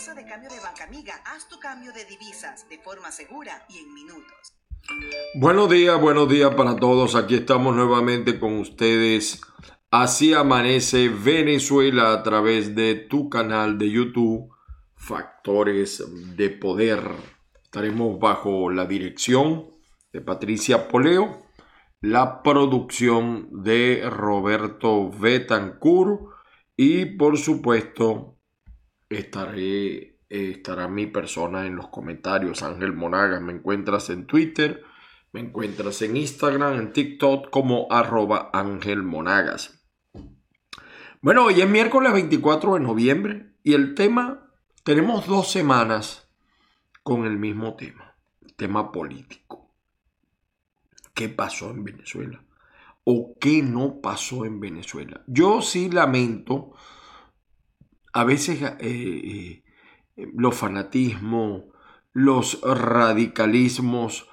de cambio de Banca Amiga. Haz tu cambio de divisas de forma segura y en minutos. Buenos días, buenos días para todos. Aquí estamos nuevamente con ustedes. Así amanece Venezuela a través de tu canal de YouTube, Factores de Poder. Estaremos bajo la dirección de Patricia Poleo, la producción de Roberto Betancourt y por supuesto estaré, estará mi persona en los comentarios. Ángel Monagas, me encuentras en Twitter, me encuentras en Instagram, en TikTok como arroba Ángel Monagas. Bueno, hoy es miércoles 24 de noviembre y el tema, tenemos dos semanas con el mismo tema, tema político. ¿Qué pasó en Venezuela? ¿O qué no pasó en Venezuela? Yo sí lamento a veces eh, eh, los fanatismos, los radicalismos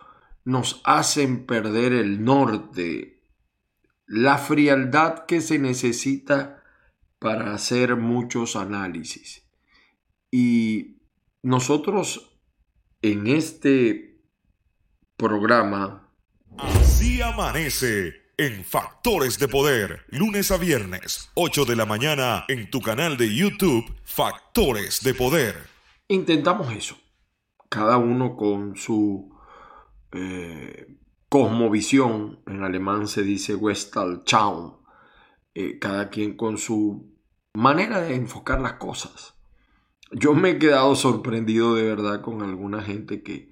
nos hacen perder el norte, la frialdad que se necesita para hacer muchos análisis. Y nosotros en este programa... Así amanece en Factores de Poder, lunes a viernes, 8 de la mañana, en tu canal de YouTube, Factores de Poder. Intentamos eso, cada uno con su eh, cosmovisión, en alemán se dice Westallchaum, eh, cada quien con su manera de enfocar las cosas. Yo me he quedado sorprendido de verdad con alguna gente que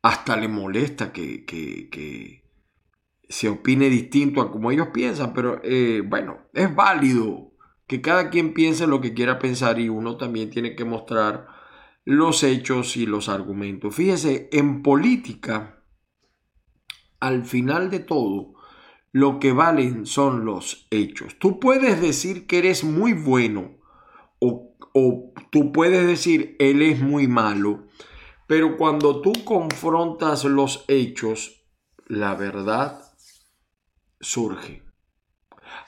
hasta le molesta que, que se opine distinto a como ellos piensan, pero eh, bueno, es válido que cada quien piense lo que quiera pensar y uno también tiene que mostrar los hechos y los argumentos. Fíjese, en política, al final de todo, lo que valen son los hechos. Tú puedes decir que eres muy bueno o, o tú puedes decir él es muy malo, pero cuando tú confrontas los hechos, la verdad surge.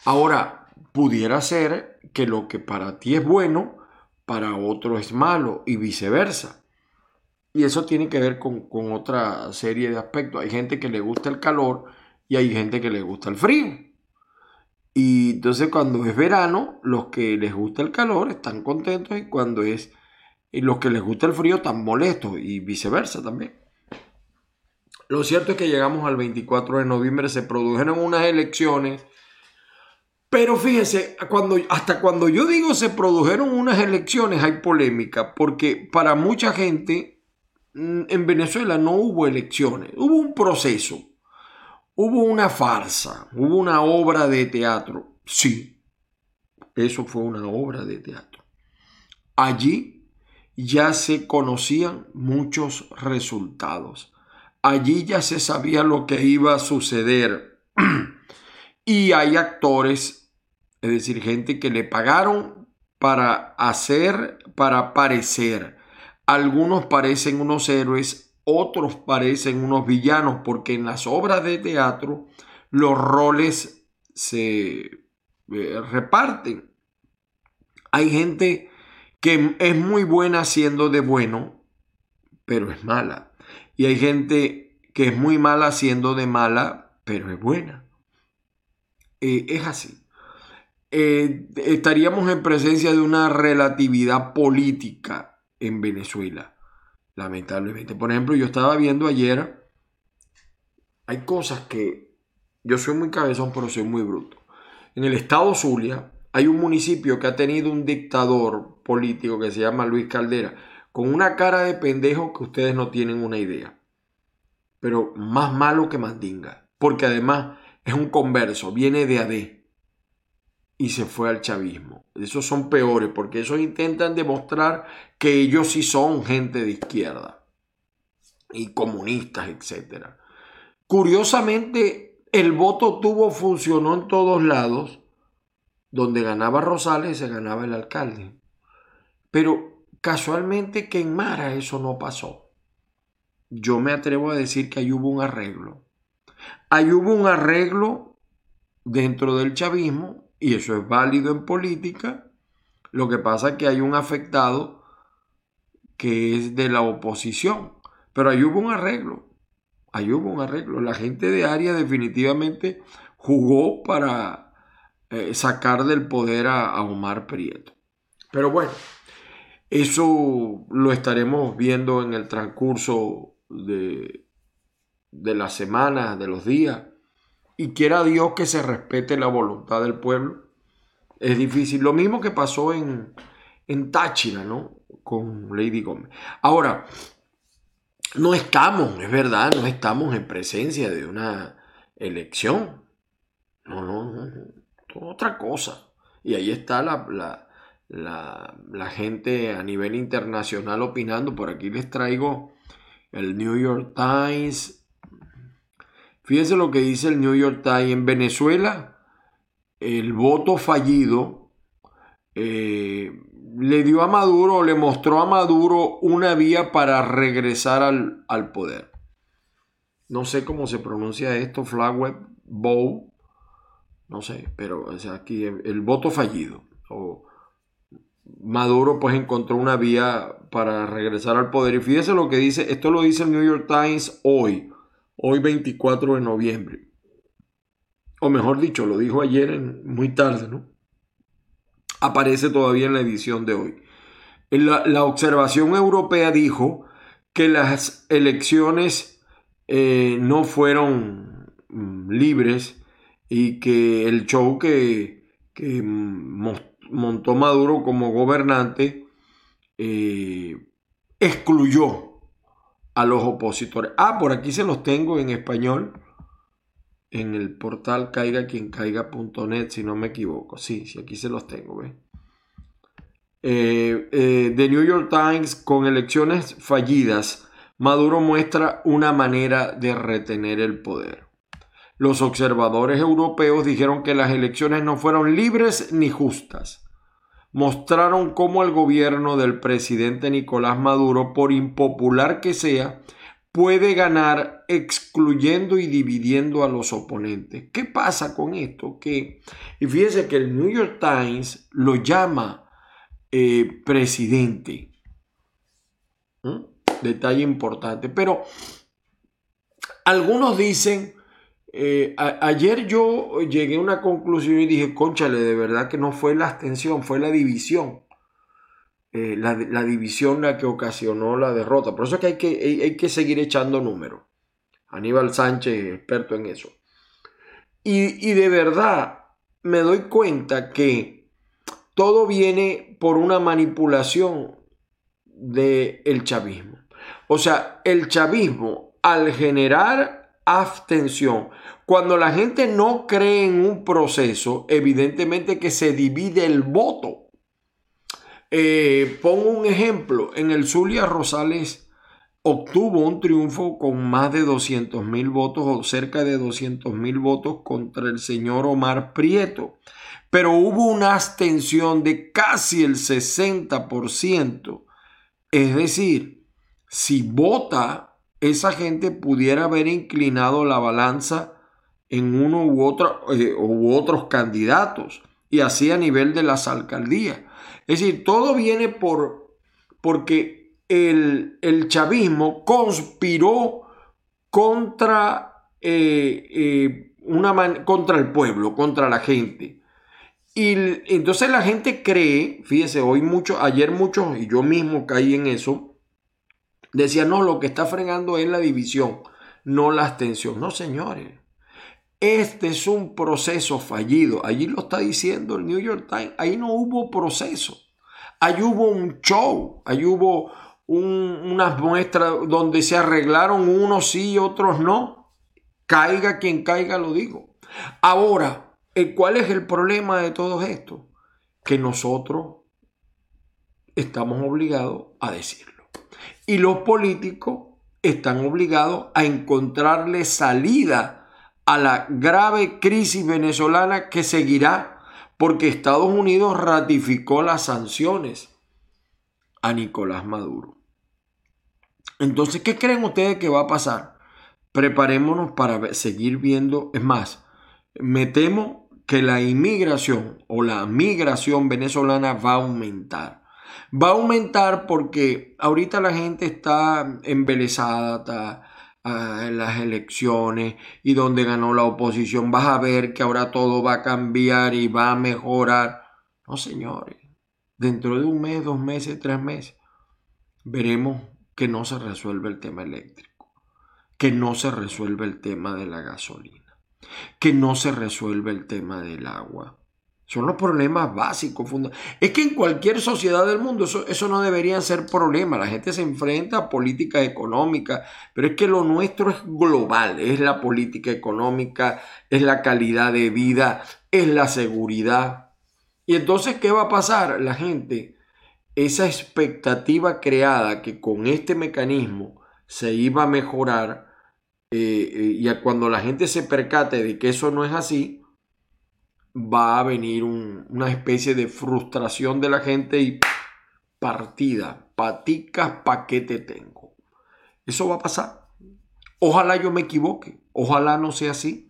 Ahora, pudiera ser que lo que para ti es bueno, para otro es malo y viceversa. Y eso tiene que ver con, otra serie de aspectos. Hay gente que le gusta el calor y hay gente que le gusta el frío. Y entonces cuando es verano, los que les gusta el calor están contentos y cuando es los que les gusta el frío están molestos y viceversa también. Lo cierto es que llegamos al 24 de noviembre, se produjeron unas elecciones, pero fíjese, cuando, hasta cuando yo digo se produjeron unas elecciones hay polémica, porque para mucha gente mm, en Venezuela no hubo elecciones, hubo un proceso, hubo una farsa, hubo una obra de teatro, sí, eso fue una obra de teatro. Allí ya se conocían muchos resultados allí ya se sabía lo que iba a suceder. y hay actores, es decir, gente que le pagaron para hacer, para parecer. Algunos parecen unos héroes, otros parecen unos villanos, porque en las obras de teatro los roles se eh, reparten. Hay gente que es muy buena siendo de bueno, pero es mala. Y hay gente que es muy mala siendo de mala, pero es buena. Eh, es así. Eh, estaríamos en presencia de una relatividad política en Venezuela, lamentablemente. Por ejemplo, yo estaba viendo ayer, hay cosas que yo soy muy cabezón, pero soy muy bruto. En el estado Zulia hay un municipio que ha tenido un dictador político que se llama Luis Caldera con una cara de pendejo que ustedes no tienen una idea. Pero más malo que mandinga. Porque además es un converso, viene de AD. Y se fue al chavismo. Esos son peores porque esos intentan demostrar que ellos sí son gente de izquierda. Y comunistas, etc. Curiosamente, el voto tuvo, funcionó en todos lados. Donde ganaba Rosales se ganaba el alcalde. Pero Casualmente que en Mara eso no pasó. Yo me atrevo a decir que ahí hubo un arreglo. Ahí hubo un arreglo dentro del chavismo y eso es válido en política. Lo que pasa es que hay un afectado que es de la oposición. Pero ahí hubo un arreglo. Ahí hubo un arreglo. La gente de área definitivamente jugó para eh, sacar del poder a, Omar Prieto. Pero bueno, eso lo estaremos viendo en el transcurso de, de las semanas, de los días. Y quiera Dios que se respete la voluntad del pueblo. Es difícil. Lo mismo que pasó en, en Táchira, ¿no? Con Lady Gómez. Ahora, no estamos, es verdad, no estamos en presencia de una elección. No, no, no, otra cosa. Y ahí está la, la, gente a nivel internacional opinando. Por aquí les traigo el New York Times. Fíjense lo que dice el New York Times. En Venezuela, el voto fallido eh, le dio a Maduro, le mostró a Maduro una vía para regresar al, al poder. No sé cómo se pronuncia esto, Flagweb Bow, no sé, pero aquí el, voto fallido. Maduro pues encontró una vía para regresar al poder. Y fíjese lo que dice, esto lo dice el New York Times hoy, hoy 24 de noviembre. O mejor dicho, lo dijo ayer en, muy tarde, ¿no? Aparece todavía en la edición de hoy. La, la observación europea dijo que las elecciones eh, no fueron mm, libres y que el show que, montó Maduro como gobernante eh, excluyó a los opositores. Ah, por aquí se los tengo en español en el portal caiga quien caiga.net, si no me equivoco. Sí, sí, aquí se los tengo, ¿ves? Eh, eh, The New York Times, con elecciones fallidas, Maduro muestra una manera de retener el poder. Los observadores europeos dijeron que las elecciones no fueron libres ni justas. Mostraron cómo el gobierno del presidente Nicolás Maduro, por impopular que sea, puede ganar excluyendo y dividiendo a los oponentes. ¿Qué pasa con esto? Que, y fíjese que el New York Times lo llama eh, presidente. ¿Mm? Detalle importante. Pero algunos dicen eh, ayer yo llegué a una conclusión y dije, conchale, de verdad que no fue la abstención, fue la división. Eh, la, división la que ocasionó la derrota. Por eso es que hay que, hay, que seguir echando números. Aníbal Sánchez, experto en eso. Y, de verdad me doy cuenta que todo viene por una manipulación del chavismo. O sea, el chavismo al generar abstención. Cuando la gente no cree en un proceso, evidentemente que se divide el voto. Eh, pongo un ejemplo, en el Zulia Rosales obtuvo un triunfo con más de 200 mil votos o cerca de 200 mil votos contra el señor Omar Prieto. Pero hubo una abstención de casi el 60%. Es decir, si vota esa gente pudiera haber inclinado la balanza en uno u otro eh, u otros candidatos y así a nivel de las alcaldías. Es decir, todo viene por porque el, chavismo conspiró contra, eh, eh, una contra el pueblo, contra la gente. Y entonces la gente cree, fíjese, hoy mucho, ayer muchos, y yo mismo caí en eso, Decía, no, lo que está fregando es la división, no la abstención. No, señores. Este es un proceso fallido. Allí lo está diciendo el New York Times. Ahí no hubo proceso. Ahí hubo un show. Ahí hubo unas muestras donde se arreglaron unos sí y otros no. Caiga quien caiga, lo digo. Ahora, ¿cuál es el problema de todo esto? Que nosotros estamos obligados a decirlo. Y los políticos están obligados a encontrarle salida a la grave crisis venezolana que seguirá porque Estados Unidos ratificó las sanciones a Nicolás Maduro. Entonces, ¿qué creen ustedes que va a pasar? Preparémonos para seguir viendo. Es más, me temo que la inmigración o la migración venezolana va a aumentar. Va a aumentar porque ahorita la gente está embelesada, está ah, en las elecciones y donde ganó la oposición. Vas a ver que ahora todo va a cambiar y va a mejorar. No, señores. Dentro de un mes, dos meses, tres meses, veremos que no se resuelve el tema eléctrico, que no se resuelve el tema de la gasolina, que no se resuelve el tema del agua son los problemas básicos. Es que en cualquier sociedad del mundo eso, eso no debería ser problema. La gente se enfrenta a políticas económicas, pero es que lo nuestro es global. Es la política económica, es la calidad de vida, es la seguridad. Y entonces, ¿qué va a pasar? La gente, esa expectativa creada que con este mecanismo se iba a mejorar, eh, eh, y cuando la gente se percate de que eso no es así, va a venir una especie de frustración de la gente y partida, paticas, pa' qué te tengo. Eso va a pasar. Ojalá yo me equivoque, ojalá no sea así.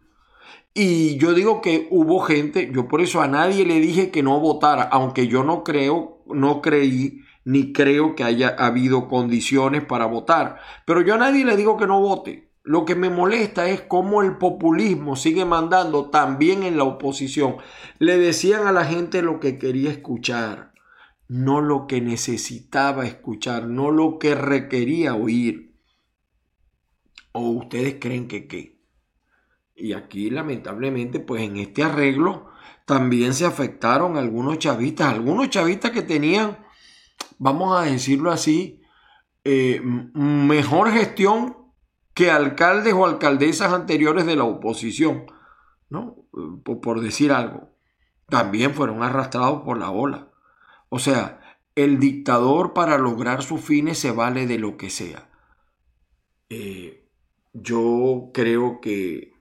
Y yo digo que hubo gente, yo por eso a nadie le dije que no votara, aunque yo no creo, no creí ni creo que haya habido condiciones para votar. Pero yo a nadie le digo que no vote. Lo que me molesta es cómo el populismo sigue mandando también en la oposición. Le decían a la gente lo que quería escuchar, no lo que necesitaba escuchar, no lo que requería oír. ¿O ustedes creen que qué? Y aquí lamentablemente, pues en este arreglo también se afectaron algunos chavistas, algunos chavistas que tenían, vamos a decirlo así, eh, mejor gestión que alcaldes o alcaldesas anteriores de la oposición, ¿no? Por, decir algo, también fueron arrastrados por la ola. O sea, el dictador para lograr sus fines se vale de lo que sea. Eh, yo creo que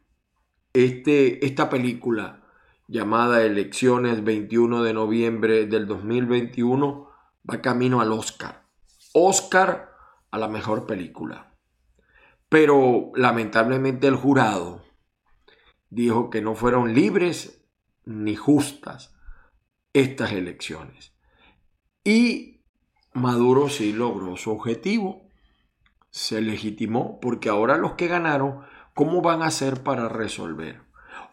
este, esta película llamada Elecciones 21 de noviembre del 2021 va camino al Oscar. Oscar a la mejor película. Pero lamentablemente el jurado dijo que no fueron libres ni justas estas elecciones. Y Maduro sí logró su objetivo. Se legitimó porque ahora los que ganaron, ¿cómo van a hacer para resolver?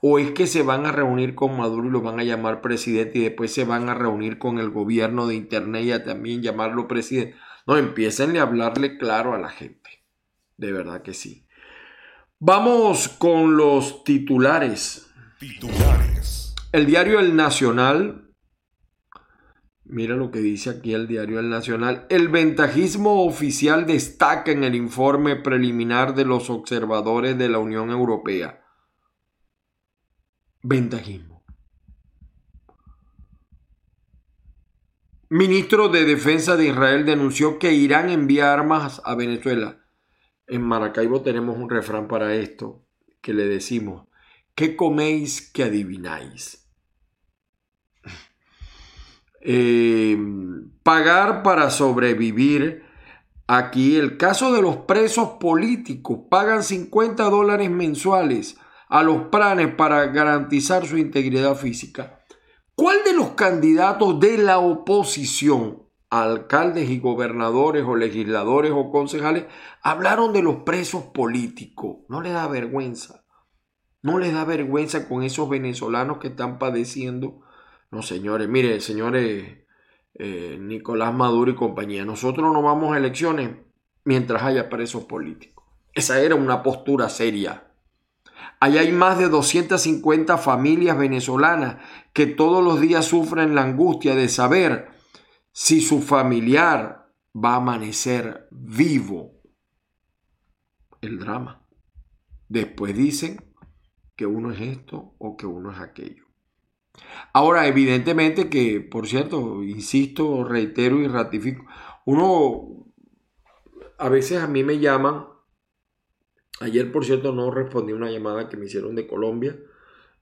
¿O es que se van a reunir con Maduro y lo van a llamar presidente y después se van a reunir con el gobierno de Internet y a también llamarlo presidente? No, empiecen a hablarle claro a la gente. De verdad que sí. Vamos con los titulares. Titulares. El diario El Nacional. Mira lo que dice aquí el diario El Nacional. El ventajismo oficial destaca en el informe preliminar de los observadores de la Unión Europea. Ventajismo. Ministro de Defensa de Israel denunció que Irán envía armas a Venezuela. En Maracaibo tenemos un refrán para esto que le decimos, ¿qué coméis que adivináis? Eh, pagar para sobrevivir. Aquí el caso de los presos políticos pagan 50 dólares mensuales a los planes para garantizar su integridad física. ¿Cuál de los candidatos de la oposición alcaldes y gobernadores o legisladores o concejales hablaron de los presos políticos. No les da vergüenza. No les da vergüenza con esos venezolanos que están padeciendo. No, señores, mire, señores eh, Nicolás Maduro y compañía, nosotros no vamos a elecciones mientras haya presos políticos. Esa era una postura seria. Allá hay más de 250 familias venezolanas que todos los días sufren la angustia de saber si su familiar va a amanecer vivo. El drama. Después dicen que uno es esto o que uno es aquello. Ahora, evidentemente que, por cierto, insisto, reitero y ratifico, uno, a veces a mí me llaman, ayer por cierto no respondí una llamada que me hicieron de Colombia,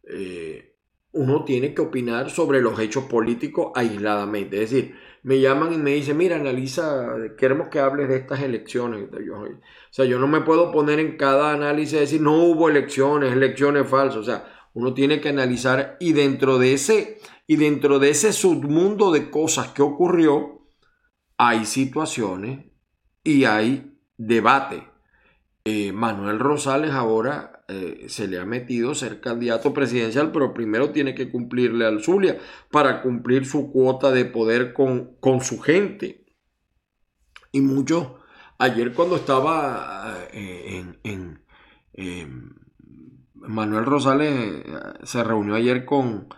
eh, uno tiene que opinar sobre los hechos políticos aisladamente, es decir, me llaman y me dicen, mira, analiza, queremos que hables de estas elecciones. o sea, yo no me puedo poner en cada análisis y decir, no hubo elecciones, elecciones falsas. O sea, uno tiene que analizar y dentro de ese, y dentro de ese submundo de cosas que ocurrió, hay situaciones y hay debate. Eh, Manuel Rosales ahora eh, se le ha metido ser candidato presidencial, pero primero tiene que cumplirle al Zulia para cumplir su cuota de poder con, con su gente. Y muchos, ayer cuando estaba eh, en, Manuel Rosales se reunió ayer con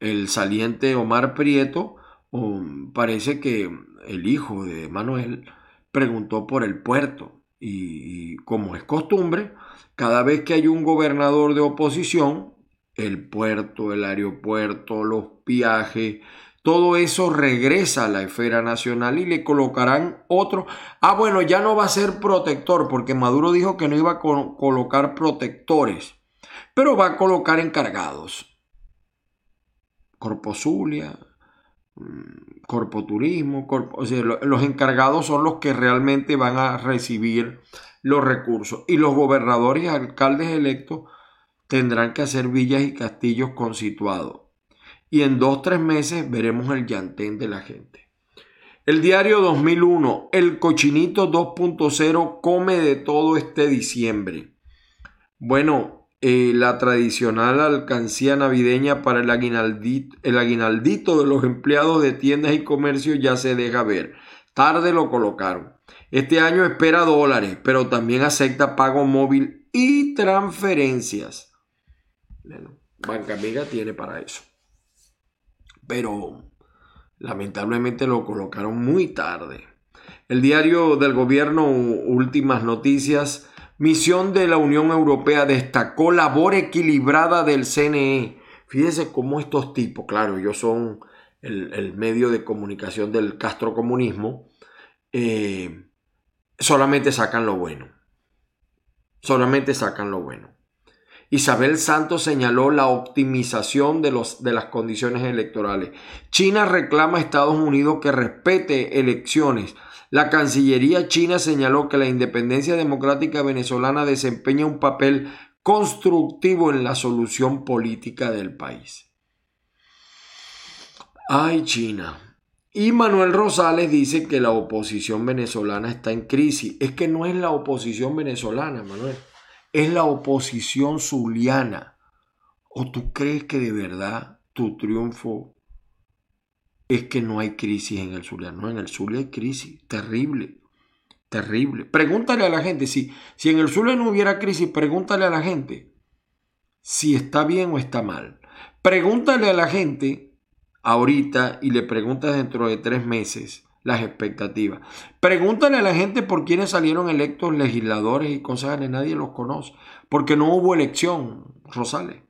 el saliente Omar Prieto, um, parece que el hijo de Manuel preguntó por el puerto y, como es costumbre, cada vez que hay un gobernador de oposición, el puerto, el aeropuerto, los viajes, todo eso regresa a la esfera nacional y le colocarán otro. Ah, bueno, ya no va a ser protector, porque Maduro dijo que no iba a colocar protectores, pero va a colocar encargados. Corpo Mm, corpoturismo, o sea, los encargados son los que realmente van a recibir los recursos y los gobernadores y alcaldes electos tendrán que hacer villas y castillos consituados. Y en dos, tres meses veremos el llantén de la gente. El diario 2001, el cochinito 2.0 come de todo este diciembre. Bueno, eh, la tradicional alcancía navideña para el aguinaldito, el aguinaldito de los empleados de tiendas y comercios ya se deja ver. Tarde lo colocaron. Este año espera dólares, pero también acepta pago móvil y transferencias. Bueno, Banca Amiga tiene para eso. Pero lamentablemente lo colocaron muy tarde. El diario del gobierno, Últimas Noticias, Misión de la Unión Europea destacó labor equilibrada del CNE. Fíjese cómo estos tipos, claro, ellos son el, medio de comunicación del castrocomunismo, eh, solamente sacan lo bueno. Solamente sacan lo bueno. Isabel Santos señaló la optimización de, los, de las condiciones electorales. China reclama a Estados Unidos que respete elecciones la Cancillería china señaló que la independencia democrática venezolana desempeña un papel constructivo en la solución política del país. Ay, China. Y Manuel Rosales dice que la oposición venezolana está en crisis. Es que no es la oposición venezolana, Manuel. Es la oposición zuliana. ¿O tú crees que de verdad tu triunfo es que no hay crisis en el Zulia. No, en el Zulia hay crisis, terrible, terrible. Pregúntale a la gente, si, si en el Zulia no hubiera crisis, pregúntale a la gente si está bien o está mal. Pregúntale a la gente ahorita y le preguntas dentro de tres meses las expectativas. Pregúntale a la gente por quiénes salieron electos legisladores y que nadie los conoce. Porque no hubo elección, Rosales.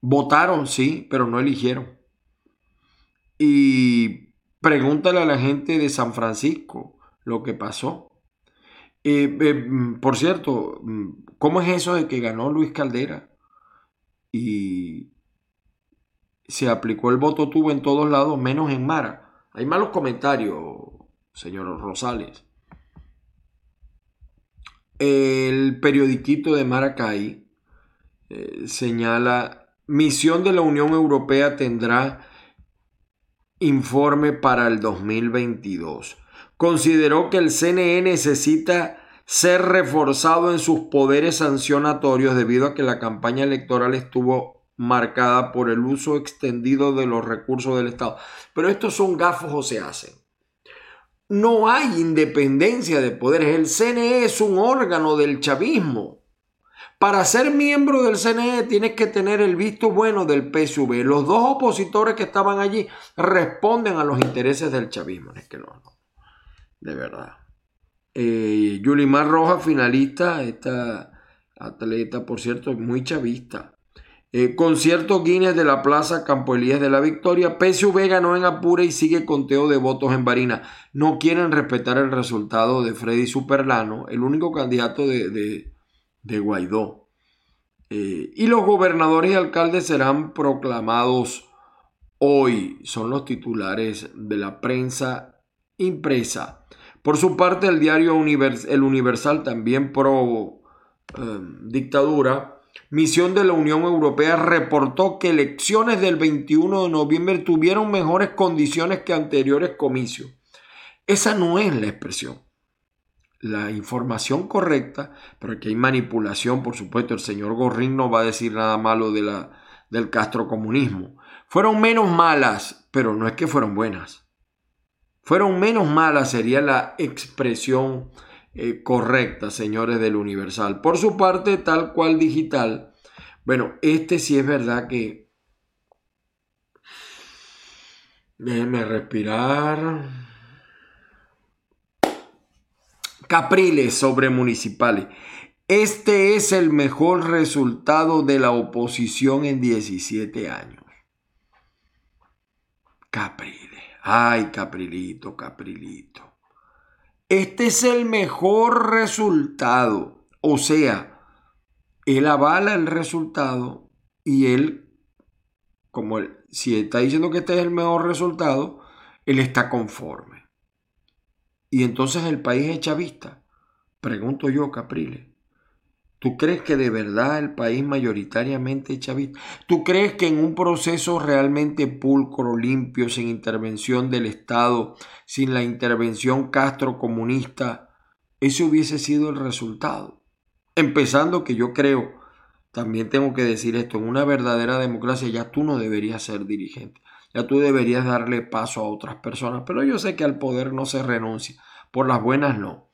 Votaron, sí, pero no eligieron. Y pregúntale a la gente de San Francisco lo que pasó. Eh, eh, mm, por cierto, mm, ¿cómo es eso de que ganó Luis Caldera? Y se aplicó el voto tuvo en todos lados, menos en Mara. Hay malos comentarios, señor Rosales. El periodiquito de Maracay eh, señala, misión de la Unión Europea tendrá informe para el 2022. Consideró que el CNE necesita ser reforzado en sus poderes sancionatorios debido a que la campaña electoral estuvo marcada por el uso extendido de los recursos del Estado. Pero estos son gafos o se hacen. No hay independencia de poderes. El CNE es un órgano del chavismo. Para ser miembro del CNE tienes que tener el visto bueno del PSV. Los dos opositores que estaban allí responden a los intereses del chavismo. Es que no. De verdad. Eh, Yulimar Rojas, finalista, esta atleta, por cierto, muy chavista. Eh, concierto Guinness de la Plaza Campo Elías de la Victoria. PSV ganó en Apura y sigue conteo de votos en Barina. No quieren respetar el resultado de Freddy Superlano, el único candidato de Guaidó. Eh, y los gobernadores y alcaldes serán proclamados hoy. Son los titulares de la prensa impresa. Por su parte, el diario El Universal, también pro eh, dictadura, Misión de la Unión Europea reportó que elecciones del 21 de noviembre tuvieron mejores condiciones que anteriores comicios. Esa no es la expresión. La información correcta, pero que hay manipulación, por supuesto, el señor Gorrín no va a decir nada malo de la, del castrocomunismo. Fueron menos malas, pero no es que fueron buenas. Fueron menos malas sería la expresión eh, correcta, señores del Universal. Por su parte, tal cual digital, bueno, este sí es verdad que... Déjenme respirar. Capriles sobre municipales. Este es el mejor resultado de la oposición en 17 años. Capriles. Ay, Caprilito, Caprilito. Este es el mejor resultado. O sea, él avala el resultado y él, como él, si está diciendo que este es el mejor resultado, él está conforme. Y entonces el país es chavista. Pregunto yo, Capriles. ¿Tú crees que de verdad el país mayoritariamente es chavista? ¿Tú crees que en un proceso realmente pulcro, limpio, sin intervención del Estado, sin la intervención Castro comunista, ese hubiese sido el resultado? Empezando que yo creo, también tengo que decir esto, en una verdadera democracia ya tú no deberías ser dirigente, ya tú deberías darle paso a otras personas, pero yo sé que al poder no se renuncia, por las buenas no.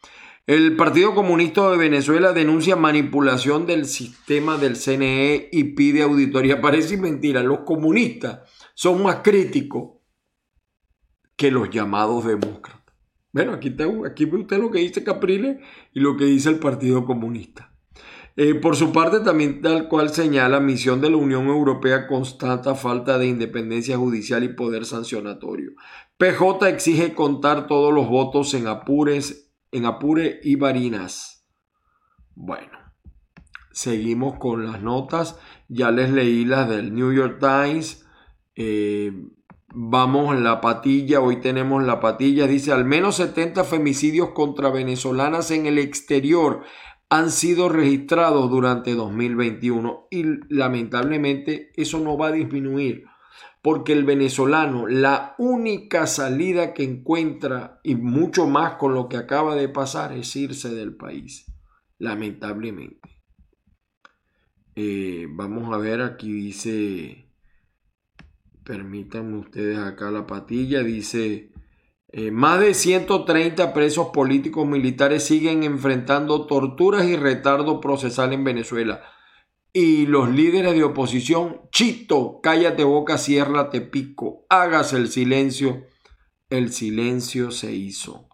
El Partido Comunista de Venezuela denuncia manipulación del sistema del CNE y pide auditoría. Parece mentira, los comunistas son más críticos que los llamados demócratas. Bueno, aquí, aquí ve usted lo que dice Capriles y lo que dice el Partido Comunista. Eh, por su parte, también tal cual señala, misión de la Unión Europea constata falta de independencia judicial y poder sancionatorio. PJ exige contar todos los votos en apures en Apure y Barinas. Bueno, seguimos con las notas. Ya les leí las del New York Times. Eh, vamos la patilla. Hoy tenemos la patilla. Dice, al menos 70 femicidios contra venezolanas en el exterior han sido registrados durante 2021 y lamentablemente eso no va a disminuir porque el venezolano la única salida que encuentra, y mucho más con lo que acaba de pasar, es irse del país, lamentablemente. Eh, vamos a ver, aquí dice, permítanme ustedes acá la patilla, dice, eh, más de 130 presos políticos militares siguen enfrentando torturas y retardo procesal en Venezuela y los líderes de oposición, chito, cállate boca, te pico, hágase el silencio. El silencio se hizo.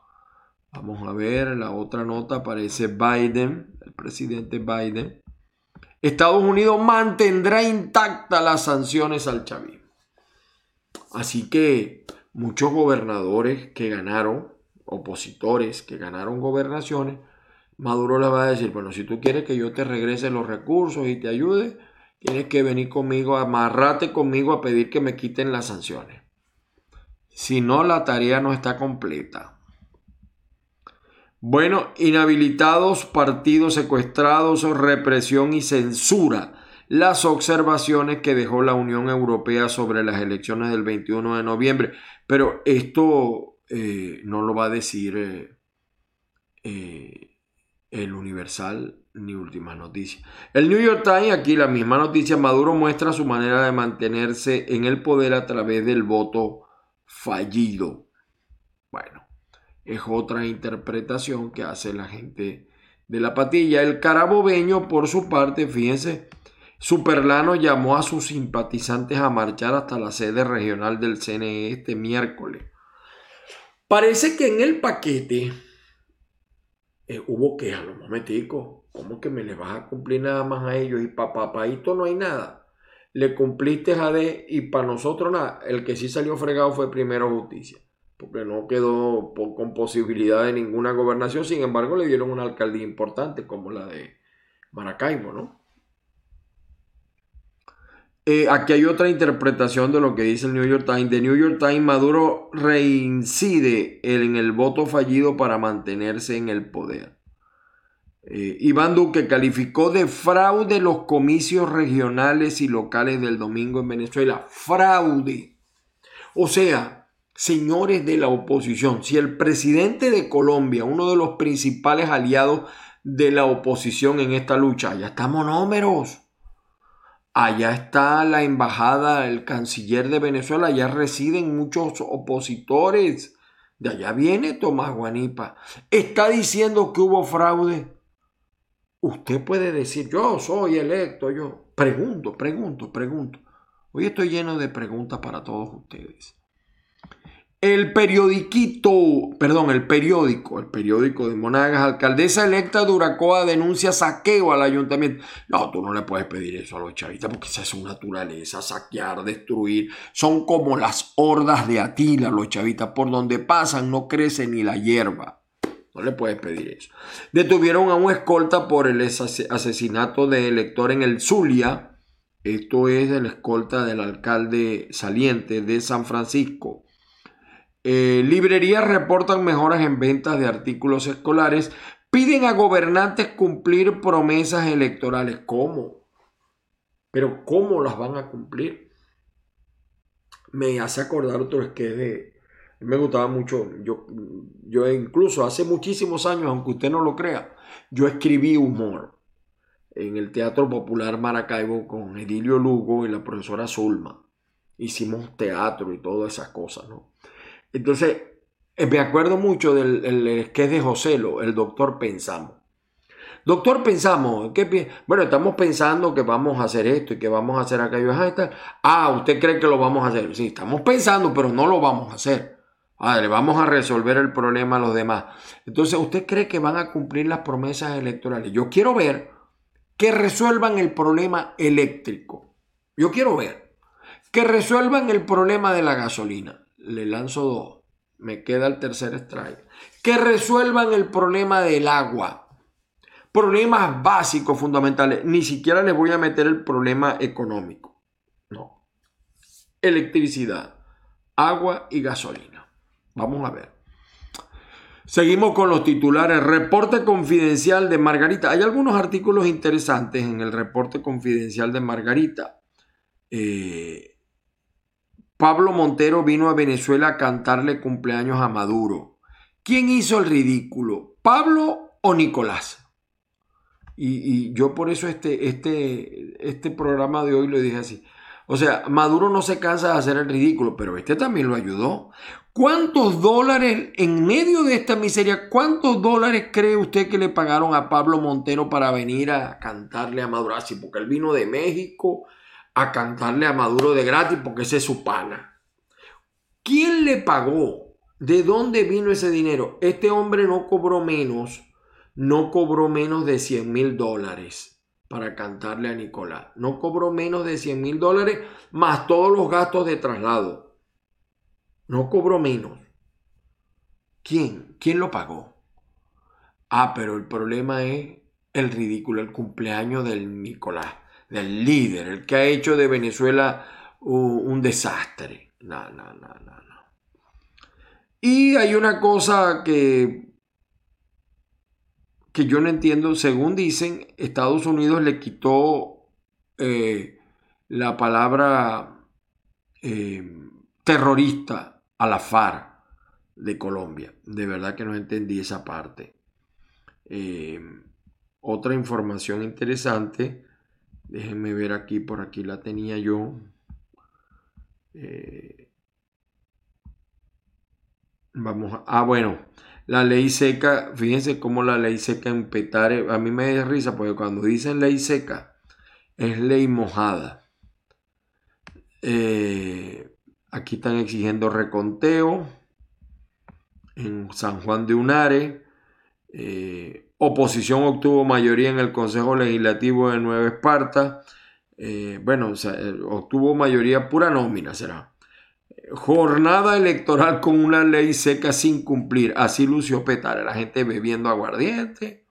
Vamos a ver, la otra nota aparece Biden, el presidente Biden. Estados Unidos mantendrá intacta las sanciones al chavismo. Así que muchos gobernadores que ganaron, opositores que ganaron gobernaciones, Maduro le va a decir, bueno, si tú quieres que yo te regrese los recursos y te ayude, tienes que venir conmigo, amarrate conmigo a pedir que me quiten las sanciones. Si no, la tarea no está completa. Bueno, inhabilitados, partidos secuestrados, represión y censura. Las observaciones que dejó la Unión Europea sobre las elecciones del 21 de noviembre. Pero esto eh, no lo va a decir eh, eh, el Universal ni última noticia. El New York Times, aquí la misma noticia, Maduro muestra su manera de mantenerse en el poder a través del voto fallido. Bueno, es otra interpretación que hace la gente de la patilla. El carabobeño, por su parte, fíjense, Superlano llamó a sus simpatizantes a marchar hasta la sede regional del CNE este miércoles. Parece que en el paquete eh, hubo que a los momenticos, ¿cómo que me le vas a cumplir nada más a ellos? Y para papaito no hay nada. Le cumpliste a y para nosotros nada. El que sí salió fregado fue primero justicia, porque no quedó con posibilidad de ninguna gobernación. Sin embargo, le dieron una alcaldía importante como la de Maracaibo, ¿no? Eh, aquí hay otra interpretación de lo que dice el New York Times. The New York Times, Maduro reincide en el voto fallido para mantenerse en el poder. Eh, Iván Duque calificó de fraude los comicios regionales y locales del domingo en Venezuela. Fraude. O sea, señores de la oposición, si el presidente de Colombia, uno de los principales aliados de la oposición en esta lucha, allá está monómeros, allá está la embajada, el canciller de Venezuela, allá residen muchos opositores, de allá viene Tomás Guanipa, está diciendo que hubo fraude. Usted puede decir, yo soy electo, yo pregunto, pregunto, pregunto. Hoy estoy lleno de preguntas para todos ustedes. El periodiquito, perdón, el periódico, el periódico de Monagas, alcaldesa electa de Uracoa denuncia saqueo al ayuntamiento. No, tú no le puedes pedir eso a los chavistas porque esa es su naturaleza, saquear, destruir. Son como las hordas de Atila, los chavistas, por donde pasan no crece ni la hierba. No le puedes pedir eso. Detuvieron a un escolta por el asesinato de elector en el Zulia. Esto es el escolta del alcalde saliente de San Francisco. Eh, librerías reportan mejoras en ventas de artículos escolares. Piden a gobernantes cumplir promesas electorales. ¿Cómo? Pero ¿cómo las van a cumplir? Me hace acordar otro que de... Me gustaba mucho. Yo, yo incluso hace muchísimos años, aunque usted no lo crea, yo escribí humor en el Teatro Popular Maracaibo con Edilio Lugo y la profesora Zulma. Hicimos teatro y todas esas cosas, ¿no? Entonces, eh, me acuerdo mucho del que es de Joselo, el doctor Pensamos. Doctor, pensamos, ¿qué bueno, estamos pensando que vamos a hacer esto y que vamos a hacer aquello. Ah, ¿usted cree que lo vamos a hacer? Sí, estamos pensando, pero no lo vamos a hacer. Ah, vamos a resolver el problema a los demás. Entonces, ¿usted cree que van a cumplir las promesas electorales? Yo quiero ver que resuelvan el problema eléctrico. Yo quiero ver que resuelvan el problema de la gasolina le lanzo dos. Me queda el tercer strike. Que resuelvan el problema del agua. Problemas básicos, fundamentales. Ni siquiera les voy a meter el problema económico. No. Electricidad, agua y gasolina. Vamos a ver. Seguimos con los titulares. Reporte confidencial de Margarita. Hay algunos artículos interesantes en el reporte confidencial de Margarita. Eh, Pablo Montero vino a Venezuela a cantarle cumpleaños a Maduro. ¿Quién hizo el ridículo? ¿Pablo o Nicolás? Y, yo por eso este, este, este programa de hoy lo dije así. O sea, Maduro no se cansa de hacer el ridículo, pero este también lo ayudó. ¿Cuántos dólares, en medio de esta miseria, cuántos dólares cree usted que le pagaron a Pablo Montero para venir a cantarle a Maduro? Así, porque él vino de México, a cantarle a Maduro de gratis porque ese es su pana. ¿Quién le pagó? ¿De dónde vino ese dinero? Este hombre no cobró menos, no cobró menos de 100 mil dólares para cantarle a Nicolás. No cobró menos de 100 mil dólares más todos los gastos de traslado. No cobró menos. ¿Quién? ¿Quién lo pagó? Ah, pero el problema es el ridículo, el cumpleaños del Nicolás del líder, el que ha hecho de Venezuela un, desastre. No, no, no, no, no. Y hay una cosa que, que yo no entiendo. Según dicen, Estados Unidos le quitó eh, la palabra eh, terrorista a la FARC de Colombia. De verdad que no entendí esa parte. Eh, otra información interesante Déjenme ver aquí, por aquí la tenía yo. Eh, vamos a, ah, bueno, la ley seca, fíjense cómo la ley seca en Petare, a mí me da risa porque cuando dicen ley seca es ley mojada. Eh, aquí están exigiendo reconteo en San Juan de Unare. Eh, Oposición obtuvo mayoría en el Consejo Legislativo de Nueva Esparta. Eh, bueno, eh, obtuvo mayoría pura nómina, será. Jornada electoral con una ley seca sin cumplir. Así lució Petare, la gente bebiendo aguardiente.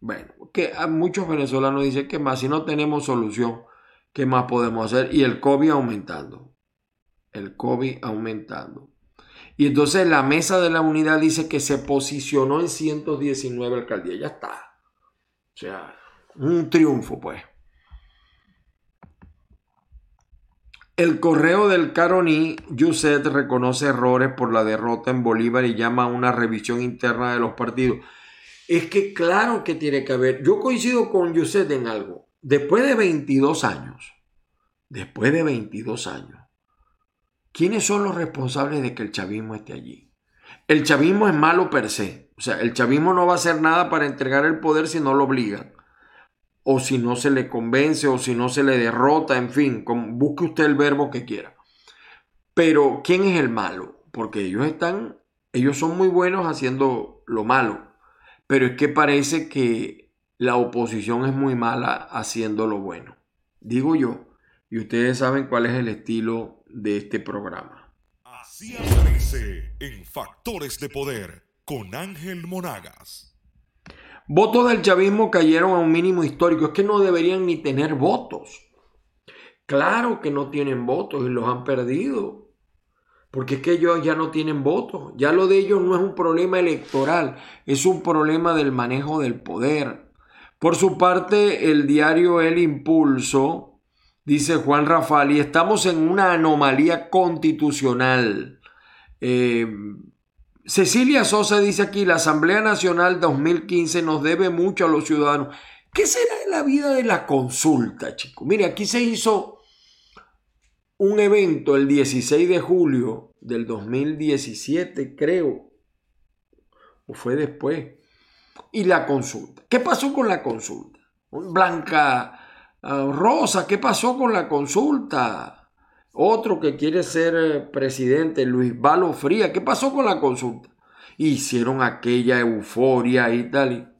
Bueno, que a muchos venezolanos dicen que más si no tenemos solución, ¿qué más podemos hacer? Y el COVID aumentando. El COVID aumentando. Y entonces la mesa de la unidad dice que se posicionó en 119 alcaldías. Ya está. O sea, un triunfo, pues. El correo del Caroní, Yuset reconoce errores por la derrota en Bolívar y llama a una revisión interna de los partidos. Es que claro que tiene que haber. Yo coincido con Yuset en algo. Después de 22 años, después de 22 años, ¿quiénes son los responsables de que el chavismo esté allí? El chavismo es malo per se. O sea, el chavismo no va a hacer nada para entregar el poder si no lo obligan o si no se le convence o si no se le derrota, en fin, busque usted el verbo que quiera. Pero ¿quién es el malo? Porque ellos están, ellos son muy buenos haciendo lo malo, pero es que parece que la oposición es muy mala haciendo lo bueno. Digo yo, y ustedes saben cuál es el estilo de este programa. Así aparece en Factores de Poder con Ángel Monagas. Votos del chavismo cayeron a un mínimo histórico. Es que no deberían ni tener votos. Claro que no tienen votos y los han perdido. Porque es que ellos ya no tienen votos. Ya lo de ellos no es un problema electoral, es un problema del manejo del poder. Por su parte, el diario El Impulso, dice Juan Rafali, estamos en una anomalía constitucional. Eh, Cecilia Sosa dice aquí, la Asamblea Nacional 2015 nos debe mucho a los ciudadanos. ¿Qué será de la vida de la consulta, chicos? Mire, aquí se hizo un evento el 16 de julio del 2017, creo, o fue después, y la consulta. ¿Qué pasó con la consulta? Blanca Rosa, ¿qué pasó con la consulta? Otro que quiere ser eh, presidente, Luis Valo Fría. ¿Qué pasó con la consulta? Hicieron aquella euforia y tal.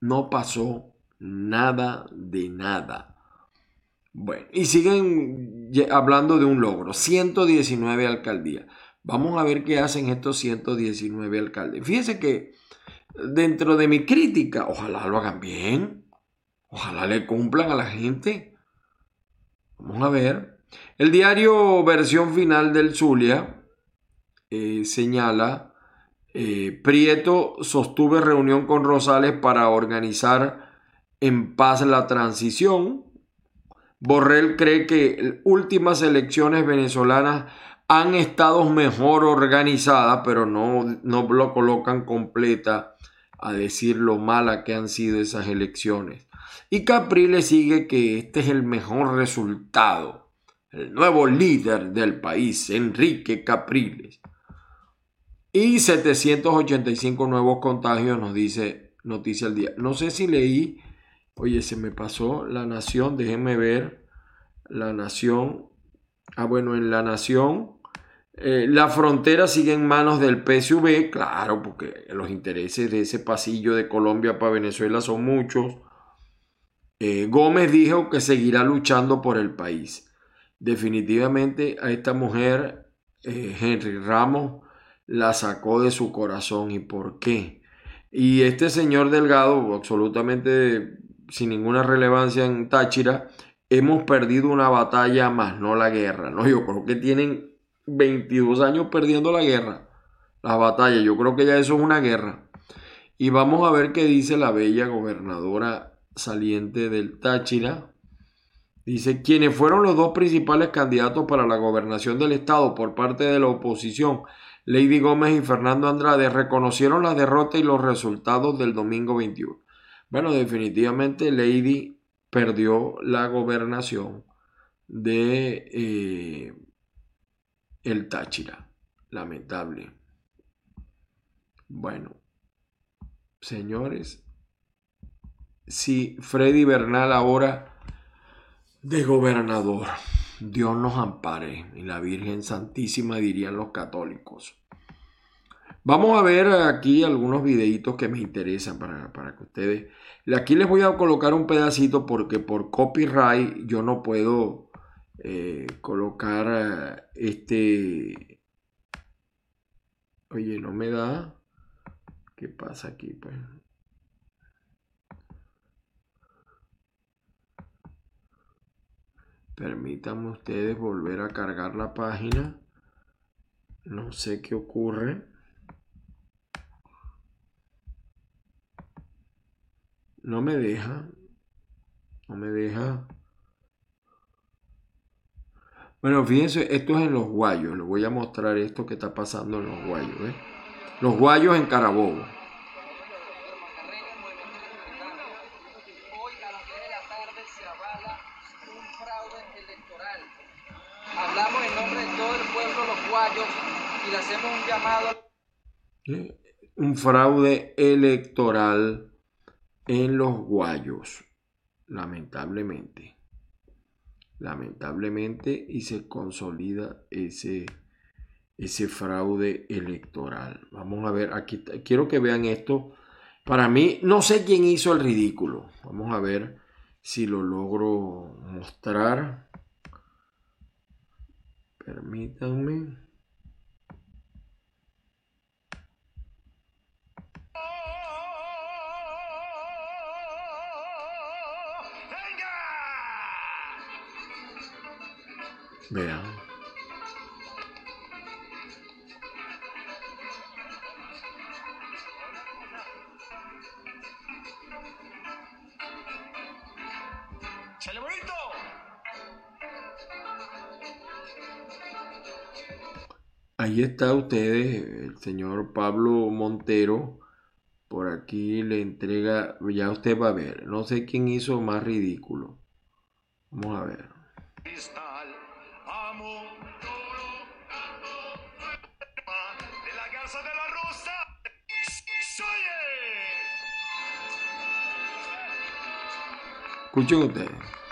No pasó nada de nada. Bueno, y siguen hablando de un logro, 119 alcaldías. Vamos a ver qué hacen estos 119 alcaldes. Fíjense que dentro de mi crítica, ojalá lo hagan bien, ojalá le cumplan a la gente. Vamos a ver. El diario versión final del Zulia eh, señala, eh, Prieto sostuve reunión con Rosales para organizar en paz la transición. Borrell cree que últimas elecciones venezolanas han estado mejor organizadas, pero no, no lo colocan completa a decir lo mala que han sido esas elecciones. Y Capriles sigue que este es el mejor resultado el nuevo líder del país, Enrique Capriles. Y 785 nuevos contagios, nos dice Noticia al Día. No sé si leí, oye, se me pasó La Nación, déjenme ver, La Nación. Ah, bueno, en La Nación, eh, la frontera sigue en manos del PSV, claro, porque los intereses de ese pasillo de Colombia para Venezuela son muchos. Eh, Gómez dijo que seguirá luchando por el país definitivamente a esta mujer eh, Henry Ramos la sacó de su corazón y por qué. Y este señor Delgado, absolutamente sin ninguna relevancia en Táchira, hemos perdido una batalla más, no la guerra. No, yo creo que tienen 22 años perdiendo la guerra, la batalla. Yo creo que ya eso es una guerra. Y vamos a ver qué dice la bella gobernadora saliente del Táchira, Dice, quienes fueron los dos principales candidatos para la gobernación del estado por parte de la oposición, Lady Gómez y Fernando Andrade, reconocieron la derrota y los resultados del domingo 21. Bueno, definitivamente Lady perdió la gobernación de eh, el Táchira. Lamentable. Bueno, señores, si Freddy Bernal ahora de gobernador. Dios nos ampare y la Virgen Santísima dirían los católicos. Vamos a ver aquí algunos videitos que me interesan para, que ustedes... Aquí les voy a colocar un pedacito porque por copyright yo no puedo eh, colocar eh, este... Oye, no me da... ¿Qué pasa aquí? Pues Permítanme ustedes volver a cargar la página. No sé qué ocurre. No me deja. No me deja. Bueno, fíjense, esto es en los guayos. Les voy a mostrar esto que está pasando en los guayos. Los guayos en Carabobo. Hablamos en nombre de todo el pueblo los guayos y le hacemos un llamado. Un fraude electoral en los guayos, lamentablemente. Lamentablemente y se consolida ese, ese fraude electoral. Vamos a ver, aquí quiero que vean esto. Para mí, no sé quién hizo el ridículo. Vamos a ver si lo logro mostrar. Permítanme. Vean. Ahí está ustedes, el señor Pablo Montero. Por aquí le entrega, ya usted va a ver. No sé quién hizo más ridículo. Vamos a ver. Escuchen ustedes.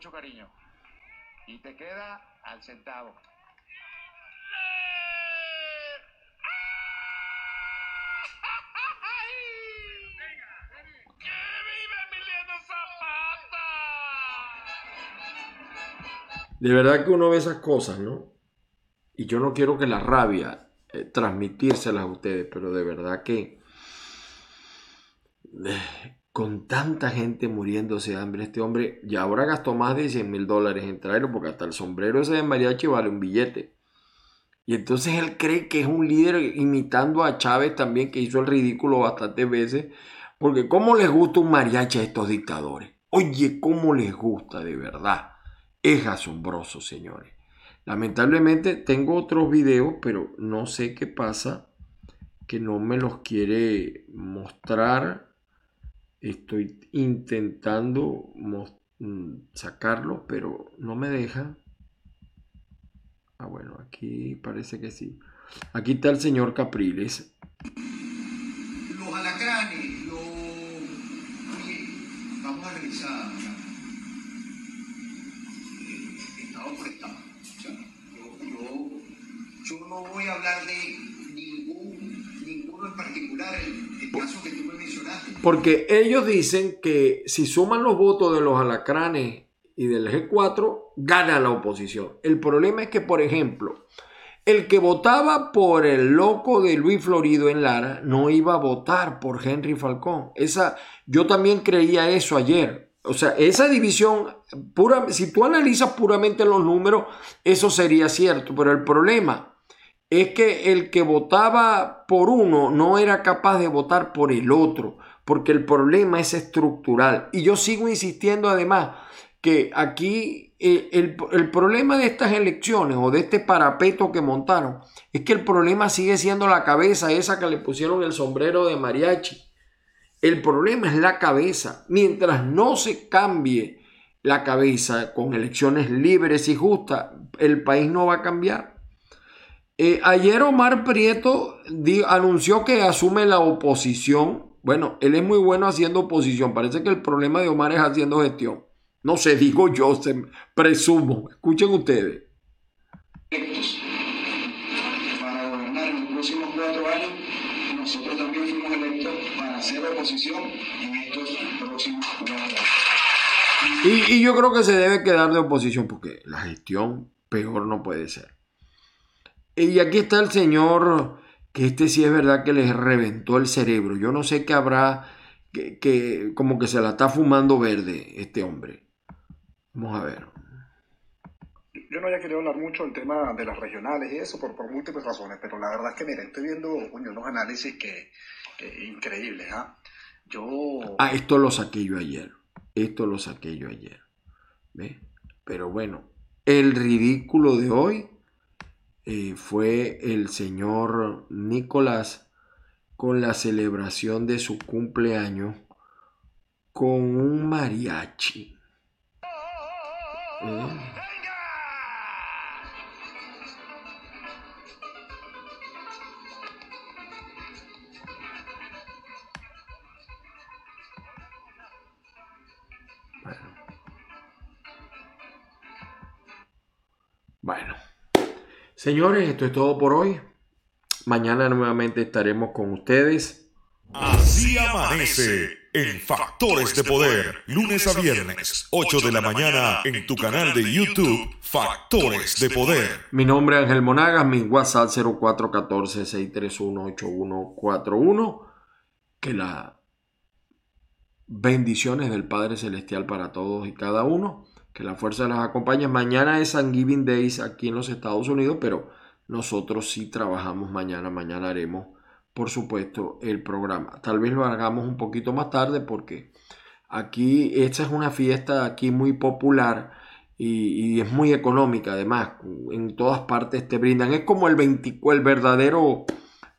Mucho cariño. Y te queda al centavo. De verdad que uno ve esas cosas, ¿no? Y yo no quiero que la rabia eh, transmitírselas a ustedes, pero de verdad que eh, con tanta gente muriéndose de hambre, este hombre ya ahora gastó más de 100 mil dólares en traerlo, porque hasta el sombrero ese de mariachi vale un billete. Y entonces él cree que es un líder imitando a Chávez también, que hizo el ridículo bastantes veces, porque ¿cómo les gusta un mariachi a estos dictadores? Oye, ¿cómo les gusta de verdad? Es asombroso, señores. Lamentablemente tengo otros videos, pero no sé qué pasa, que no me los quiere mostrar. Estoy intentando mm, sacarlo, pero no me deja. Ah, bueno, aquí parece que sí. Aquí está el señor Capriles. Los alacranes, los... vamos a revisar yo, no voy a hablar de en particular, el, caso que tú me mencionaste. Porque ellos dicen que si suman los votos de los alacranes y del G4, gana la oposición. El problema es que, por ejemplo, el que votaba por el loco de Luis Florido en Lara no iba a votar por Henry Falcón. Esa, yo también creía eso ayer. O sea, esa división, pura, si tú analizas puramente los números, eso sería cierto, pero el problema es que el que votaba por uno no era capaz de votar por el otro, porque el problema es estructural. Y yo sigo insistiendo además que aquí eh, el, el, problema de estas elecciones o de este parapeto que montaron es que el problema sigue siendo la cabeza esa que le pusieron el sombrero de mariachi. El problema es la cabeza. Mientras no se cambie la cabeza con elecciones libres y justas, el país no va a cambiar. Eh, ayer Omar Prieto anunció que asume la oposición. Bueno, él es muy bueno haciendo oposición. Parece que el problema de Omar es haciendo gestión. No sé, digo yo, se, presumo. Escuchen ustedes. Para gobernar en los próximos cuatro años, nosotros también fuimos electos hacer oposición en estos próximos y, y yo creo que se debe quedar de oposición porque la gestión peor no puede ser. Y aquí está el señor, que este sí es verdad que les reventó el cerebro. Yo no sé qué habrá, que, que como que se la está fumando verde este hombre. Vamos a ver. yo no había querido hablar mucho del tema de las regionales y eso por, por múltiples razones, pero la verdad es que, mira, estoy viendo unos análisis que, increíbles, ¿ah? Yo... Ah, esto lo saqué yo ayer. Esto lo saqué yo ayer. ¿Ve? Pero bueno, el ridículo de hoy eh, fue el señor Nicolás con la celebración de su cumpleaños con un mariachi. ¿Eh? Bueno, señores, esto es todo por hoy. Mañana nuevamente estaremos con ustedes. Así amanece en Factores de Poder, lunes a viernes, 8 de la mañana, en tu canal de YouTube, Factores de Poder. Mi nombre es Ángel Monagas, mi WhatsApp 0414-631-8141. Que las bendiciones del Padre Celestial para todos y cada uno que la fuerza las acompañe. Mañana es San Giving Days aquí en los Estados Unidos, pero nosotros sí trabajamos mañana. Mañana haremos, por supuesto, el programa. Tal vez lo hagamos un poquito más tarde porque aquí esta es una fiesta aquí muy popular y, es muy económica además. En todas partes te brindan. Es como el, el verdadero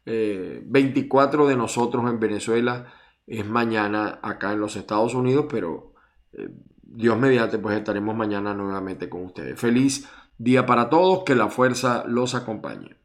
24 eh, de nosotros en Venezuela. Es mañana acá en los Estados Unidos, pero... Eh, Dios mediante, pues estaremos mañana nuevamente con ustedes. Feliz día para todos, que la fuerza los acompañe.